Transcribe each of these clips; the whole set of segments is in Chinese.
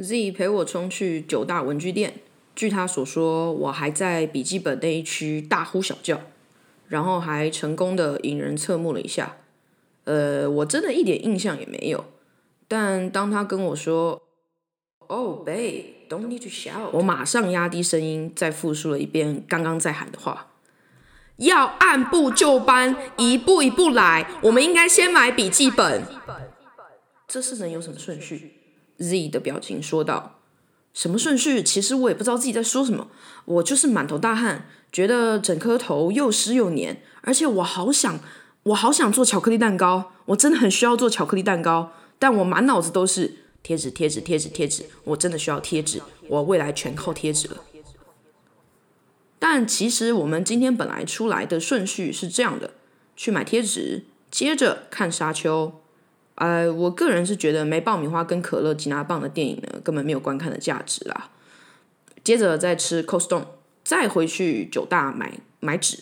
Z 陪我冲去九大文具店，据他所说，我还在笔记本那一区大呼小叫，然后还成功的引人侧目了一下。呃，我真的一点印象也没有。但当他跟我说 “Oh, babe, don't need to shout”，我马上压低声音，再复述了一遍刚刚在喊的话：“要按部就班，一步一步来。我们应该先买笔记本。”这是能有什么顺序？Z 的表情说道：“什么顺序？其实我也不知道自己在说什么。我就是满头大汗，觉得整颗头又湿又黏，而且我好想，我好想做巧克力蛋糕。我真的很需要做巧克力蛋糕，但我满脑子都是贴纸，贴纸，贴纸，贴纸。我真的需要贴纸，我未来全靠贴纸了。但其实我们今天本来出来的顺序是这样的：去买贴纸，接着看沙丘。”呃，我个人是觉得没爆米花跟可乐吉拿棒的电影呢，根本没有观看的价值啦。接着再吃 Costco，再回去九大买买纸，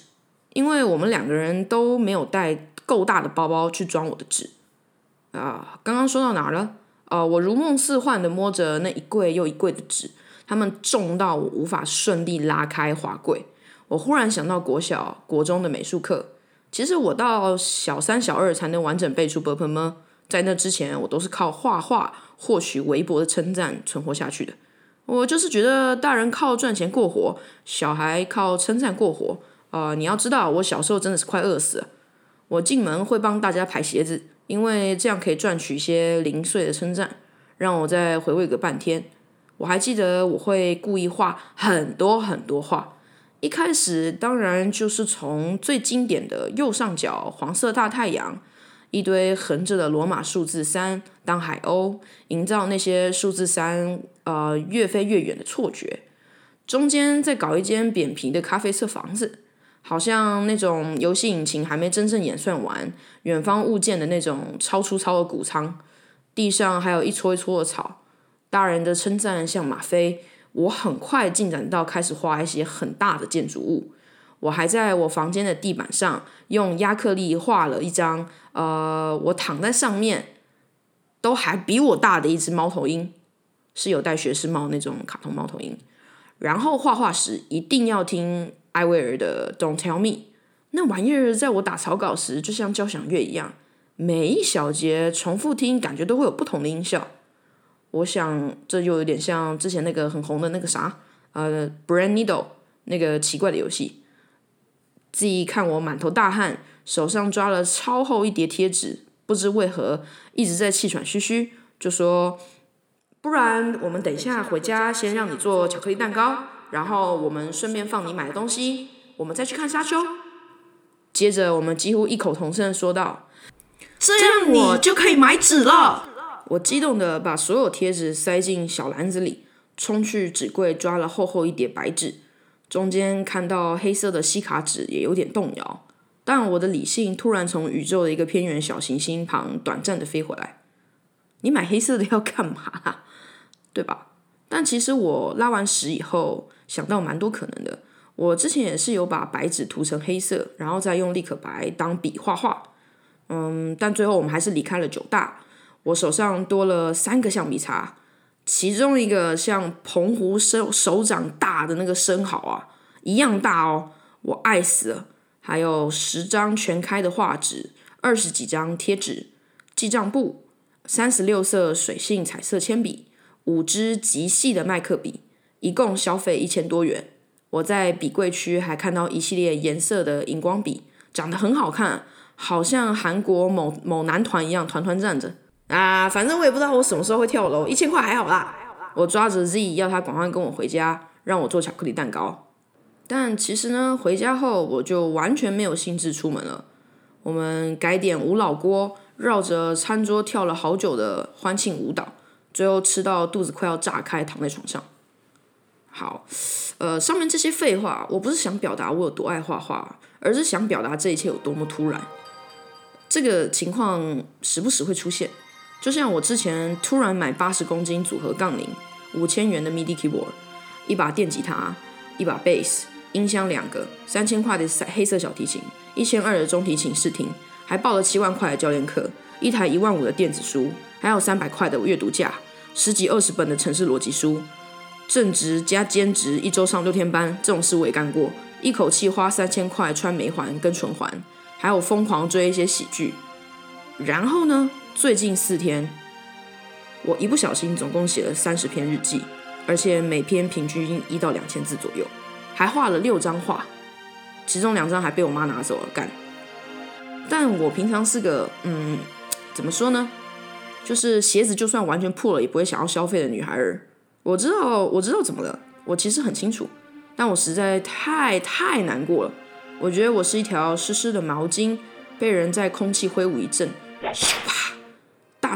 因为我们两个人都没有带够大的包包去装我的纸。啊，刚刚说到哪了？呃，我如梦似幻的摸着那一柜又一柜的纸，它们重到我无法顺利拉开滑柜。我忽然想到国小、国中的美术课，其实我到小三、小二才能完整背出 b u r p l 吗？在那之前，我都是靠画画获取微薄的称赞存活下去的。我就是觉得大人靠赚钱过活，小孩靠称赞过活。啊，你要知道，我小时候真的是快饿死了。我进门会帮大家排鞋子，因为这样可以赚取一些零碎的称赞，让我再回味个半天。我还记得我会故意画很多很多画，一开始当然就是从最经典的右上角黄色大太阳。一堆横着的罗马数字三当海鸥，营造那些数字三呃越飞越远的错觉。中间再搞一间扁平的咖啡色房子，好像那种游戏引擎还没真正演算完，远方物件的那种超粗糙的谷仓。地上还有一撮一撮的草。大人的称赞像吗啡。我很快进展到开始画一些很大的建筑物。我还在我房间的地板上用亚克力画了一张，呃，我躺在上面，都还比我大的一只猫头鹰，是有戴学士帽那种卡通猫头鹰。然后画画时一定要听艾薇儿的《Don't Tell Me》，那玩意儿在我打草稿时就像交响乐一样，每一小节重复听，感觉都会有不同的音效。我想这就有点像之前那个很红的那个啥，呃，Brand Needle 那个奇怪的游戏。自己看我满头大汗，手上抓了超厚一叠贴纸，不知为何一直在气喘吁吁，就说：“不然我们等一下回家先让你做巧克力蛋糕，然后我们顺便放你买的东西，我们再去看沙丘。”接着我们几乎异口同声说道：“这样我就可以买纸了。”我激动的把所有贴纸塞进小篮子里，冲去纸柜抓了厚厚一叠白纸。中间看到黑色的吸卡纸，也有点动摇。但我的理性突然从宇宙的一个偏远小行星旁短暂的飞回来。你买黑色的要干嘛？对吧？但其实我拉完屎以后，想到蛮多可能的。我之前也是有把白纸涂成黑色，然后再用立可白当笔画画。嗯，但最后我们还是离开了九大。我手上多了三个橡皮擦。其中一个像澎湖手手掌大的那个生蚝啊，一样大哦，我爱死了。还有十张全开的画纸，二十几张贴纸，记账簿，三十六色水性彩色铅笔，五支极细的麦克笔，一共消费一千多元。我在笔柜区还看到一系列颜色的荧光笔，长得很好看，好像韩国某某男团一样团团站着。啊，反正我也不知道我什么时候会跳楼，一千块还好啦。我抓着 Z 要他赶快跟我回家，让我做巧克力蛋糕。但其实呢，回家后我就完全没有兴致出门了。我们改点无老锅，绕着餐桌跳了好久的欢庆舞蹈，最后吃到肚子快要炸开，躺在床上。好，呃，上面这些废话，我不是想表达我有多爱画画，而是想表达这一切有多么突然。这个情况时不时会出现。就像我之前突然买八十公斤组合杠铃，五千元的 MIDI keyboard，一把电吉他，一把 bass，音箱两个，三千块的黑色小提琴，一千二的中提琴试听，还报了七万块的教练课，一台一万五的电子书，还有三百块的阅读架，十几二十本的城市逻辑书，正职加兼职，一周上六天班，这种事我也干过，一口气花三千块穿眉环跟唇环，还有疯狂追一些喜剧。然后呢，最近四天，我一不小心总共写了三十篇日记，而且每篇平均一到两千字左右，还画了六张画，其中两张还被我妈拿走了，干。但我平常是个嗯，怎么说呢？就是鞋子就算完全破了，也不会想要消费的女孩儿。我知道，我知道怎么了，我其实很清楚，但我实在太太难过了。我觉得我是一条湿湿的毛巾，被人在空气挥舞一阵，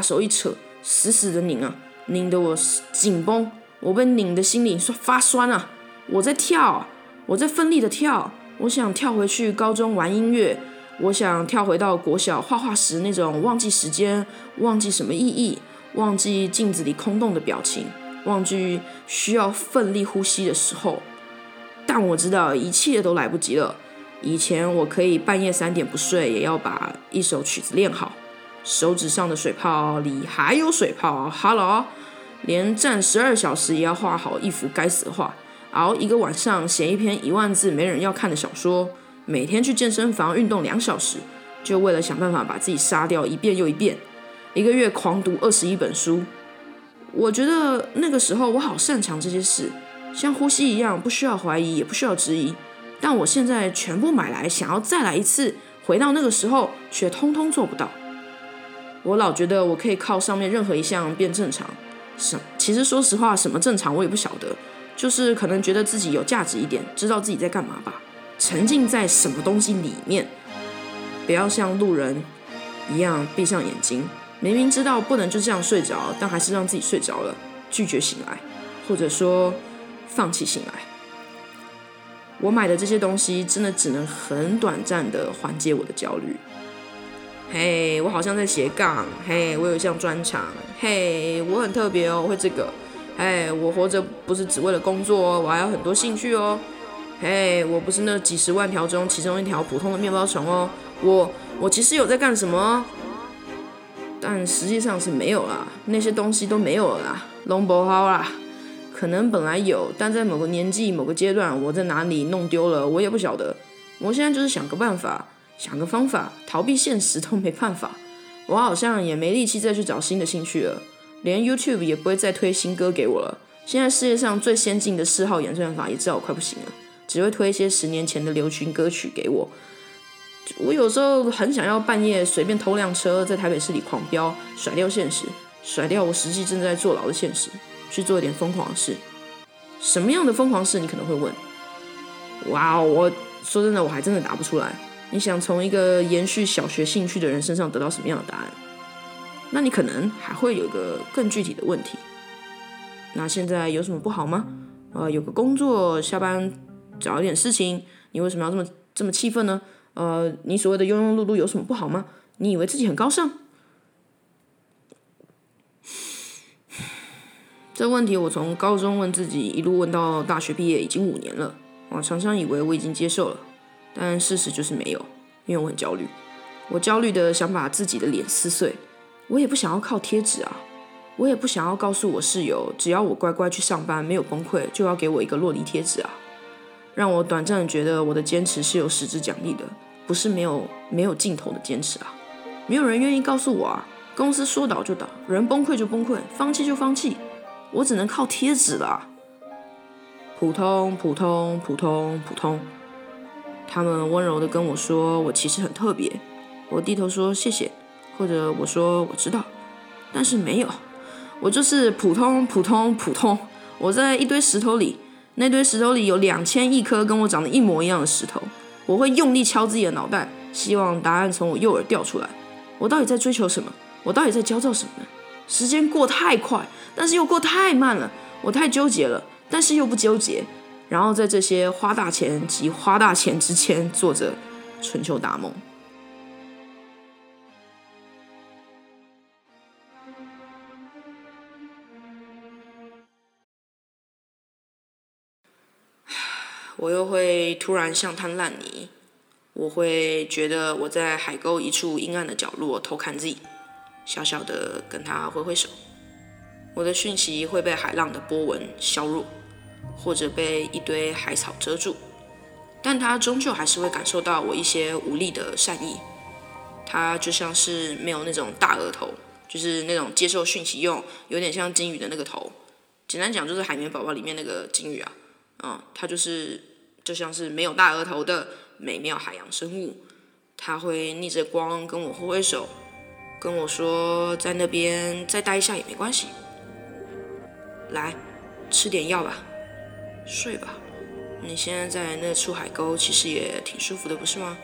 手一扯，死死的拧啊，拧得我紧绷，我被拧的心里发酸啊。我在跳，我在奋力的跳，我想跳回去高中玩音乐。我想跳回到国小画画时那种忘记时间、忘记什么意义、忘记镜子里空洞的表情、忘记需要奋力呼吸的时候。但我知道一切都来不及了。以前我可以半夜三点不睡，也要把一首曲子练好。手指上的水泡里还有水泡，Hello，连站十二小时也要画好一幅该死的画，熬一个晚上写一篇一万字没人要看的小说。每天去健身房运动两小时，就为了想办法把自己杀掉一遍又一遍。一个月狂读二十一本书。我觉得那个时候我好擅长这些事，像呼吸一样，不需要怀疑，也不需要质疑。但我现在全部买来，想要再来一次，回到那个时候，却通通做不到。我老觉得我可以靠上面任何一项变正常。什？其实说实话，什么正常我也不晓得，就是可能觉得自己有价值一点，知道自己在干嘛吧。沉浸在什么东西里面，不要像路人一样闭上眼睛。明明知道不能就这样睡着，但还是让自己睡着了，拒绝醒来，或者说放弃醒来。我买的这些东西真的只能很短暂的缓解我的焦虑。嘿，我好像在斜杠。嘿，我有一项专长。嘿，我很特别哦，会这个。嘿，我活着不是只为了工作哦，我还有很多兴趣哦。嘿，我不是那几十万条中其中一条普通的面包虫哦，我我其实有在干什么，但实际上是没有啦，那些东西都没有啦，龙不好啦，可能本来有，但在某个年纪某个阶段，我在哪里弄丢了，我也不晓得。我现在就是想个办法，想个方法逃避现实都没办法，我好像也没力气再去找新的兴趣了，连 YouTube 也不会再推新歌给我了。现在世界上最先进的四号演算法也知道我快不行了。只会推一些十年前的流行歌曲给我。我有时候很想要半夜随便偷辆车，在台北市里狂飙，甩掉现实，甩掉我实际正在坐牢的现实，去做一点疯狂的事。什么样的疯狂事？你可能会问。哇哦，我说真的，我还真的答不出来。你想从一个延续小学兴趣的人身上得到什么样的答案？那你可能还会有一个更具体的问题。那现在有什么不好吗？呃，有个工作，下班。找一点事情，你为什么要这么这么气愤呢？呃，你所谓的庸庸碌碌有什么不好吗？你以为自己很高尚？这问题我从高中问自己，一路问到大学毕业，已经五年了。我常常以为我已经接受了，但事实就是没有，因为我很焦虑。我焦虑的想把自己的脸撕碎，我也不想要靠贴纸啊，我也不想要告诉我室友，只要我乖乖去上班，没有崩溃，就要给我一个洛梨贴纸啊。让我短暂的觉得我的坚持是有实质奖励的，不是没有没有尽头的坚持啊！没有人愿意告诉我啊，公司说倒就倒，人崩溃就崩溃，放弃就放弃，我只能靠贴纸了。普通普通普通普通，他们温柔的跟我说我其实很特别，我低头说谢谢，或者我说我知道，但是没有，我就是普通普通普通，我在一堆石头里。那堆石头里有两千亿颗跟我长得一模一样的石头，我会用力敲自己的脑袋，希望答案从我右耳掉出来。我到底在追求什么？我到底在焦躁什么呢？时间过太快，但是又过太慢了。我太纠结了，但是又不纠结。然后在这些花大钱及花大钱之前，做着春秋大梦。我又会突然像滩烂泥，我会觉得我在海沟一处阴暗的角落偷看自己，小小的跟他挥挥手。我的讯息会被海浪的波纹削弱，或者被一堆海草遮住，但他终究还是会感受到我一些无力的善意。他就像是没有那种大额头，就是那种接受讯息用，有点像金鱼的那个头。简单讲就是海绵宝宝里面那个金鱼啊，嗯，它就是就像是没有大额头的美妙海洋生物。它会逆着光跟我挥挥手，跟我说在那边再待一下也没关系。来，吃点药吧，睡吧。你现在在那出海沟，其实也挺舒服的，不是吗？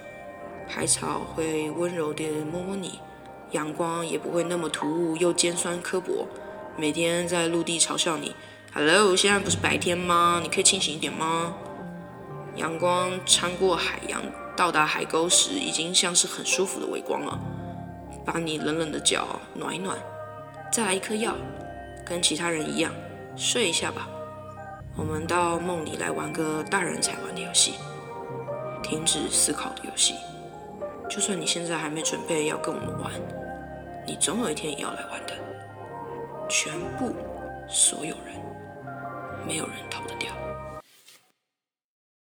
海草会温柔地摸摸你，阳光也不会那么突兀又尖酸刻薄。每天在陆地嘲笑你，Hello，现在不是白天吗？你可以清醒一点吗？阳光穿过海洋，到达海沟时，已经像是很舒服的微光了，把你冷冷的脚暖一暖。再来一颗药，跟其他人一样，睡一下吧。我们到梦里来玩个大人才玩的游戏，停止思考的游戏。就算你现在还没准备要跟我们玩，你总有一天也要来玩的。全部，所有人，没有人逃得掉。